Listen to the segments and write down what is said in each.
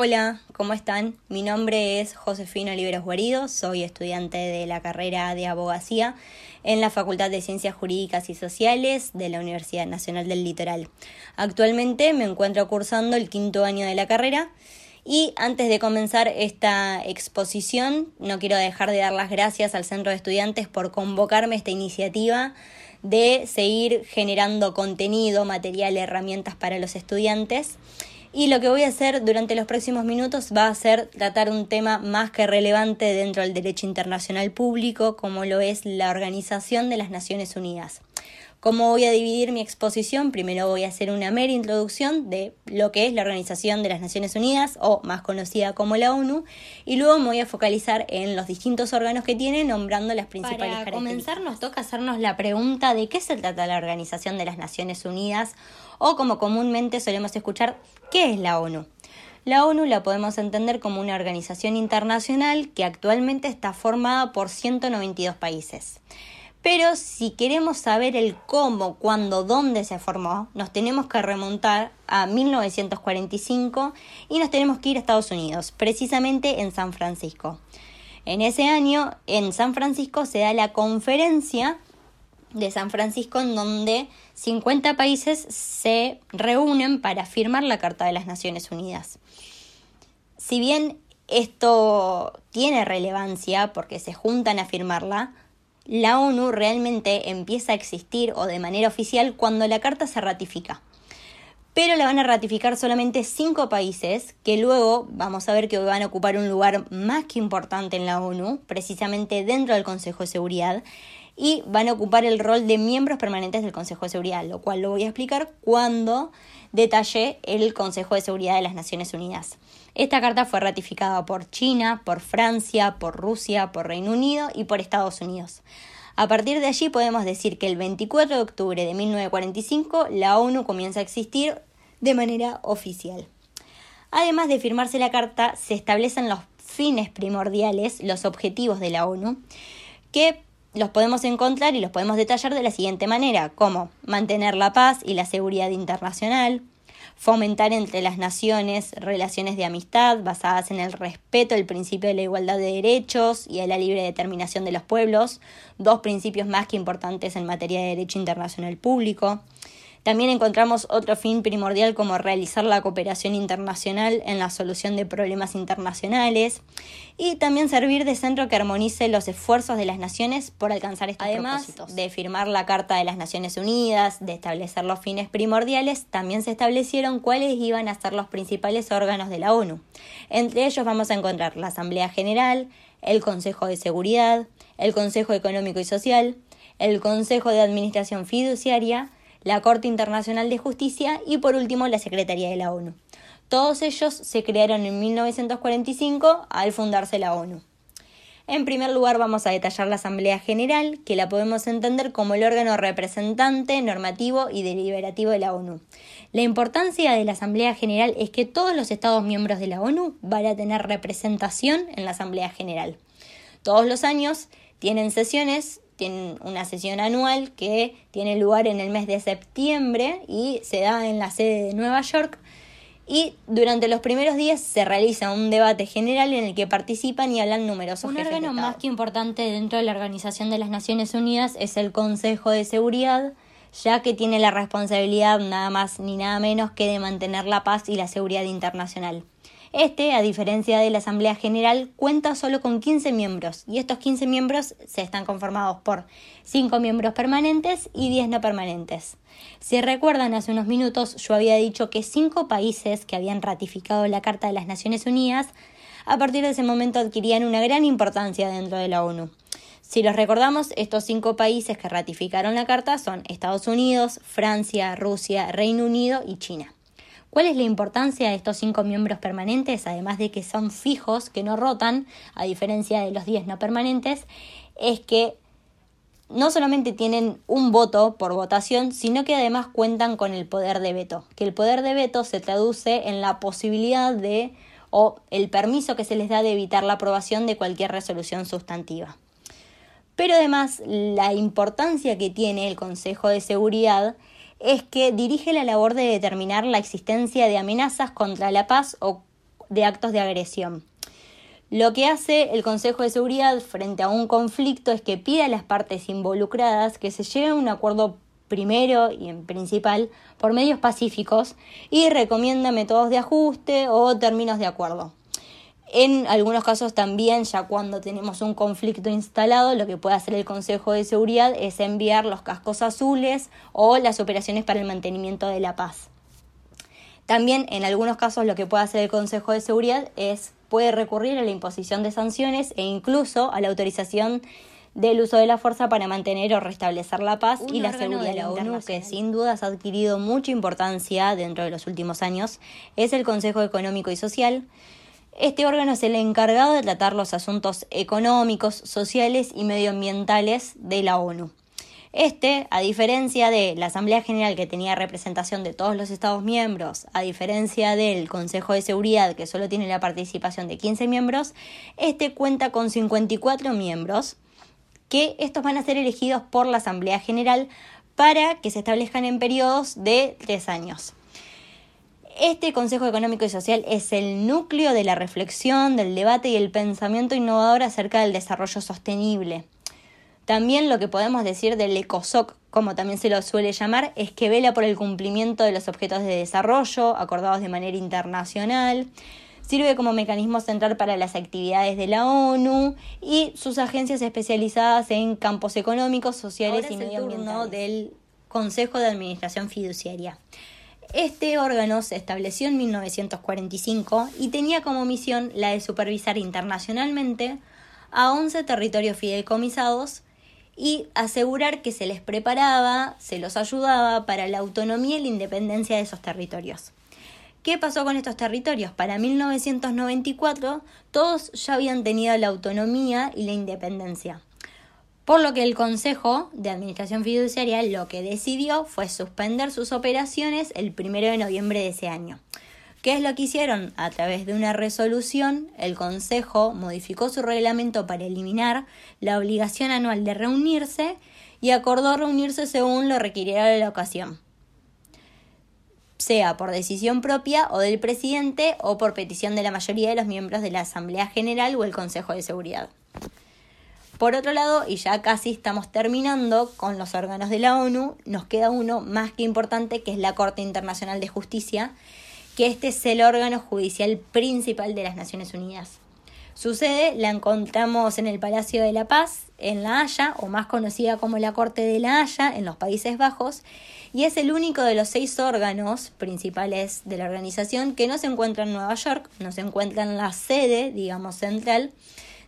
Hola, ¿cómo están? Mi nombre es Josefina Oliveros Guarido, soy estudiante de la carrera de abogacía en la Facultad de Ciencias Jurídicas y Sociales de la Universidad Nacional del Litoral. Actualmente me encuentro cursando el quinto año de la carrera y antes de comenzar esta exposición no quiero dejar de dar las gracias al Centro de Estudiantes por convocarme a esta iniciativa de seguir generando contenido, material, herramientas para los estudiantes y lo que voy a hacer durante los próximos minutos va a ser tratar un tema más que relevante dentro del derecho internacional público, como lo es la Organización de las Naciones Unidas. ¿Cómo voy a dividir mi exposición? Primero voy a hacer una mera introducción de lo que es la Organización de las Naciones Unidas, o más conocida como la ONU, y luego me voy a focalizar en los distintos órganos que tiene, nombrando las principales Para comenzar, nos toca hacernos la pregunta de qué se trata la Organización de las Naciones Unidas, o como comúnmente solemos escuchar, ¿qué es la ONU? La ONU la podemos entender como una organización internacional que actualmente está formada por 192 países. Pero si queremos saber el cómo, cuándo, dónde se formó, nos tenemos que remontar a 1945 y nos tenemos que ir a Estados Unidos, precisamente en San Francisco. En ese año, en San Francisco, se da la conferencia de San Francisco en donde 50 países se reúnen para firmar la Carta de las Naciones Unidas. Si bien esto tiene relevancia porque se juntan a firmarla, la ONU realmente empieza a existir o de manera oficial cuando la carta se ratifica. Pero la van a ratificar solamente cinco países que luego vamos a ver que van a ocupar un lugar más que importante en la ONU, precisamente dentro del Consejo de Seguridad, y van a ocupar el rol de miembros permanentes del Consejo de Seguridad, lo cual lo voy a explicar cuando detalle el Consejo de Seguridad de las Naciones Unidas. Esta carta fue ratificada por China, por Francia, por Rusia, por Reino Unido y por Estados Unidos. A partir de allí podemos decir que el 24 de octubre de 1945 la ONU comienza a existir de manera oficial. Además de firmarse la carta, se establecen los fines primordiales, los objetivos de la ONU, que los podemos encontrar y los podemos detallar de la siguiente manera, como mantener la paz y la seguridad internacional, fomentar entre las naciones relaciones de amistad basadas en el respeto del principio de la igualdad de derechos y de la libre determinación de los pueblos, dos principios más que importantes en materia de derecho internacional público, también encontramos otro fin primordial como realizar la cooperación internacional en la solución de problemas internacionales y también servir de centro que armonice los esfuerzos de las naciones por alcanzar estos Además de firmar la Carta de las Naciones Unidas, de establecer los fines primordiales, también se establecieron cuáles iban a ser los principales órganos de la ONU. Entre ellos vamos a encontrar la Asamblea General, el Consejo de Seguridad, el Consejo Económico y Social, el Consejo de Administración Fiduciaria, la Corte Internacional de Justicia y por último la Secretaría de la ONU. Todos ellos se crearon en 1945 al fundarse la ONU. En primer lugar vamos a detallar la Asamblea General, que la podemos entender como el órgano representante, normativo y deliberativo de la ONU. La importancia de la Asamblea General es que todos los Estados miembros de la ONU van a tener representación en la Asamblea General. Todos los años tienen sesiones tienen una sesión anual que tiene lugar en el mes de septiembre y se da en la sede de Nueva York. Y durante los primeros días se realiza un debate general en el que participan y hablan numerosos Un órgano más que importante dentro de la Organización de las Naciones Unidas es el Consejo de Seguridad, ya que tiene la responsabilidad nada más ni nada menos que de mantener la paz y la seguridad internacional. Este, a diferencia de la Asamblea General, cuenta solo con 15 miembros y estos 15 miembros se están conformados por 5 miembros permanentes y 10 no permanentes. Si recuerdan, hace unos minutos yo había dicho que 5 países que habían ratificado la Carta de las Naciones Unidas a partir de ese momento adquirían una gran importancia dentro de la ONU. Si los recordamos, estos cinco países que ratificaron la Carta son Estados Unidos, Francia, Rusia, Reino Unido y China. ¿Cuál es la importancia de estos cinco miembros permanentes, además de que son fijos, que no rotan, a diferencia de los diez no permanentes? Es que no solamente tienen un voto por votación, sino que además cuentan con el poder de veto, que el poder de veto se traduce en la posibilidad de o el permiso que se les da de evitar la aprobación de cualquier resolución sustantiva. Pero además la importancia que tiene el Consejo de Seguridad es que dirige la labor de determinar la existencia de amenazas contra la paz o de actos de agresión. Lo que hace el Consejo de Seguridad frente a un conflicto es que pide a las partes involucradas que se lleven a un acuerdo primero y en principal por medios pacíficos y recomienda métodos de ajuste o términos de acuerdo. En algunos casos también, ya cuando tenemos un conflicto instalado, lo que puede hacer el Consejo de Seguridad es enviar los cascos azules o las operaciones para el mantenimiento de la paz. También en algunos casos lo que puede hacer el Consejo de Seguridad es puede recurrir a la imposición de sanciones e incluso a la autorización del uso de la fuerza para mantener o restablecer la paz y la seguridad de la ONU, que sin dudas ha adquirido mucha importancia dentro de los últimos años, es el Consejo Económico y Social. Este órgano es el encargado de tratar los asuntos económicos, sociales y medioambientales de la ONU. Este, a diferencia de la Asamblea General que tenía representación de todos los Estados miembros, a diferencia del Consejo de Seguridad que solo tiene la participación de 15 miembros, este cuenta con 54 miembros, que estos van a ser elegidos por la Asamblea General para que se establezcan en periodos de tres años. Este Consejo Económico y Social es el núcleo de la reflexión, del debate y el pensamiento innovador acerca del desarrollo sostenible. También lo que podemos decir del ECOSOC, como también se lo suele llamar, es que vela por el cumplimiento de los objetos de desarrollo acordados de manera internacional, Sirve como mecanismo central para las actividades de la ONU y sus agencias especializadas en campos económicos, sociales y medioambientales. del Consejo de Administración Fiduciaria. Este órgano se estableció en 1945 y tenía como misión la de supervisar internacionalmente a 11 territorios fideicomisados y asegurar que se les preparaba, se los ayudaba para la autonomía y la independencia de esos territorios. ¿Qué pasó con estos territorios? Para 1994 todos ya habían tenido la autonomía y la independencia. Por lo que el Consejo de Administración Fiduciaria lo que decidió fue suspender sus operaciones el 1 de noviembre de ese año. ¿Qué es lo que hicieron? A través de una resolución, el Consejo modificó su reglamento para eliminar la obligación anual de reunirse y acordó reunirse según lo requiriera la ocasión sea por decisión propia o del presidente o por petición de la mayoría de los miembros de la Asamblea General o el Consejo de Seguridad. Por otro lado, y ya casi estamos terminando con los órganos de la ONU, nos queda uno más que importante que es la Corte Internacional de Justicia, que este es el órgano judicial principal de las Naciones Unidas. Su sede la encontramos en el Palacio de la Paz, en La Haya, o más conocida como la Corte de La Haya, en los Países Bajos, y es el único de los seis órganos principales de la organización que no se encuentra en Nueva York, no se encuentra en la sede, digamos, central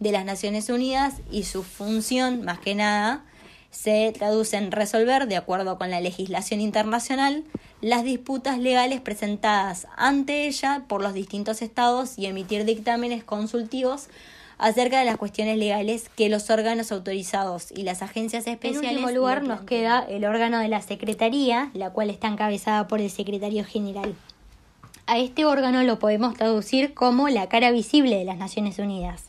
de las Naciones Unidas y su función, más que nada, se traduce en resolver, de acuerdo con la legislación internacional, las disputas legales presentadas ante ella por los distintos estados y emitir dictámenes consultivos acerca de las cuestiones legales que los órganos autorizados y las agencias especiales. En último lugar nos queda el órgano de la Secretaría, la cual está encabezada por el Secretario General. A este órgano lo podemos traducir como la cara visible de las Naciones Unidas.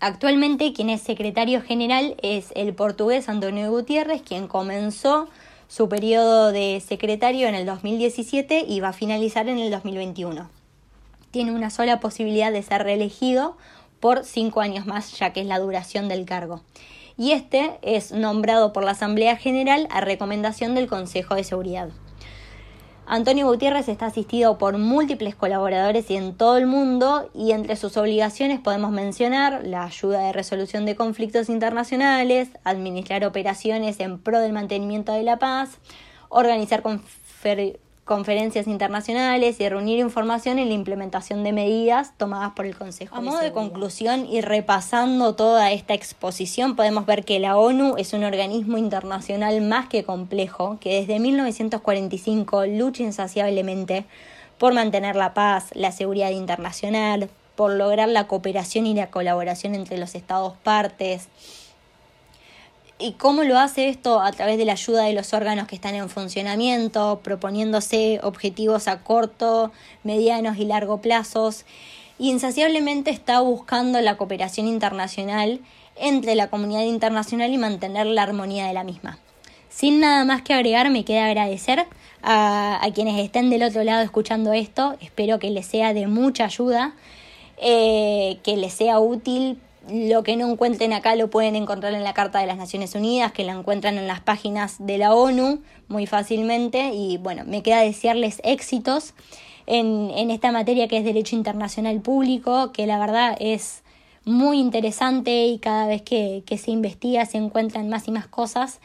Actualmente quien es secretario general es el portugués Antonio Gutiérrez, quien comenzó su periodo de secretario en el 2017 y va a finalizar en el 2021. Tiene una sola posibilidad de ser reelegido por cinco años más, ya que es la duración del cargo. Y este es nombrado por la Asamblea General a recomendación del Consejo de Seguridad. Antonio Gutiérrez está asistido por múltiples colaboradores y en todo el mundo y entre sus obligaciones podemos mencionar la ayuda de resolución de conflictos internacionales, administrar operaciones en pro del mantenimiento de la paz, organizar conferencias internacionales y reunir información en la implementación de medidas tomadas por el Consejo. A modo de conclusión y repasando toda esta exposición, podemos ver que la ONU es un organismo internacional más que complejo, que desde 1945 lucha insaciablemente por mantener la paz, la seguridad internacional, por lograr la cooperación y la colaboración entre los estados partes, ¿Y cómo lo hace esto? A través de la ayuda de los órganos que están en funcionamiento, proponiéndose objetivos a corto, medianos y largo plazos. Y insaciablemente está buscando la cooperación internacional entre la comunidad internacional y mantener la armonía de la misma. Sin nada más que agregar, me queda agradecer a, quienes estén del otro lado escuchando esto. Espero que les sea de mucha ayuda, eh, que les sea útil. Lo que no encuentren acá lo pueden encontrar en la Carta de las Naciones Unidas, que la encuentran en las páginas de la ONU muy fácilmente. Y bueno, me queda desearles éxitos en, esta materia que es Derecho Internacional Público, que la verdad es muy interesante y cada vez que, que se investiga se encuentran más y más cosas.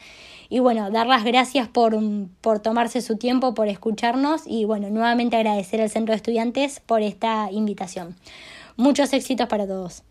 Y bueno, dar las gracias por, por tomarse su tiempo, por escucharnos y bueno, nuevamente agradecer al Centro de Estudiantes por esta invitación. Muchos éxitos para todos.